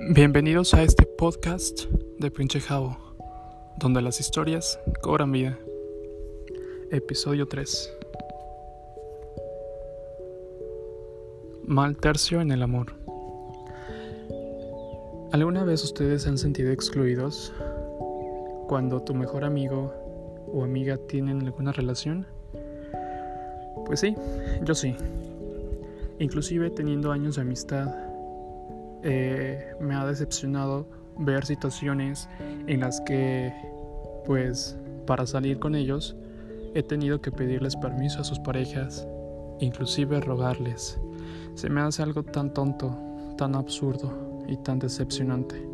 Bienvenidos a este podcast de Pinche Jabo, donde las historias cobran vida. Episodio 3. Mal tercio en el amor. ¿Alguna vez ustedes se han sentido excluidos cuando tu mejor amigo o amiga tienen alguna relación? Pues sí, yo sí. Inclusive teniendo años de amistad eh, me ha decepcionado ver situaciones en las que, pues, para salir con ellos, he tenido que pedirles permiso a sus parejas, inclusive rogarles. Se me hace algo tan tonto, tan absurdo y tan decepcionante.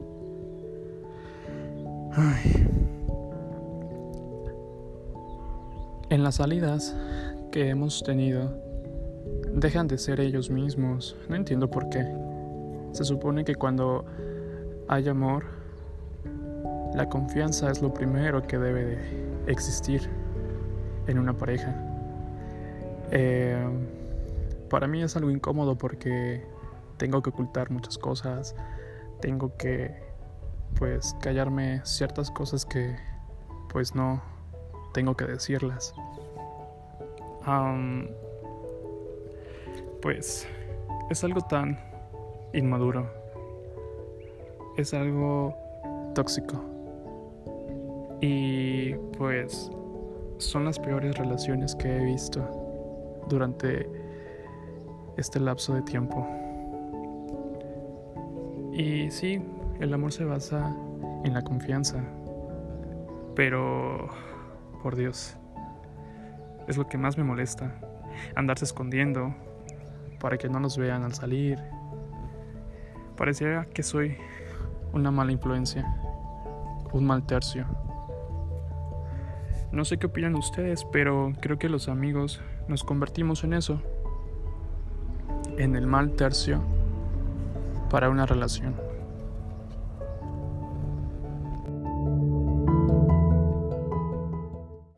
En las salidas que hemos tenido, dejan de ser ellos mismos. No entiendo por qué. Se supone que cuando hay amor, la confianza es lo primero que debe de existir en una pareja. Eh, para mí es algo incómodo porque tengo que ocultar muchas cosas, tengo que pues callarme ciertas cosas que pues no tengo que decirlas. pues es algo tan inmaduro. Es algo tóxico. Y pues son las peores relaciones que he visto durante este lapso de tiempo. Y sí, el amor se basa en la confianza. Pero, por Dios, es lo que más me molesta. Andarse escondiendo para que no nos vean al salir, Pareciera que soy una mala influencia, un mal tercio. No sé qué opinan ustedes, pero creo que los amigos nos convertimos en eso, en el mal tercio para una relación.